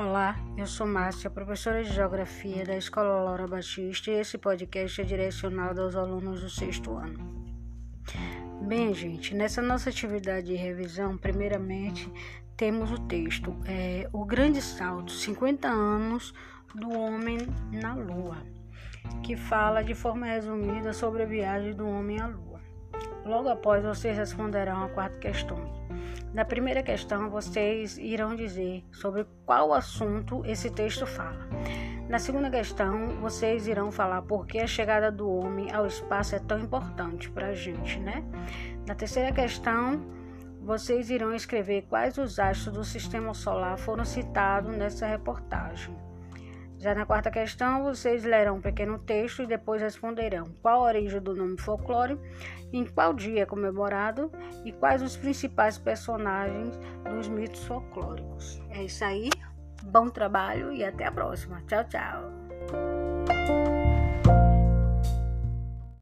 Olá, eu sou Márcia, professora de Geografia da Escola Laura Batista e esse podcast é direcionado aos alunos do sexto ano. Bem, gente, nessa nossa atividade de revisão, primeiramente temos o texto é, O Grande Salto, 50 anos do Homem na Lua, que fala de forma resumida sobre a viagem do homem à Lua. Logo após, vocês responderão a quatro questões. Na primeira questão, vocês irão dizer sobre qual assunto esse texto fala. Na segunda questão, vocês irão falar por que a chegada do homem ao espaço é tão importante para a gente, né? Na terceira questão, vocês irão escrever quais os astros do sistema solar foram citados nessa reportagem. Já na quarta questão, vocês lerão um pequeno texto e depois responderão qual a origem do nome folclore, em qual dia é comemorado e quais os principais personagens dos mitos folclóricos. É isso aí, bom trabalho e até a próxima. Tchau, tchau.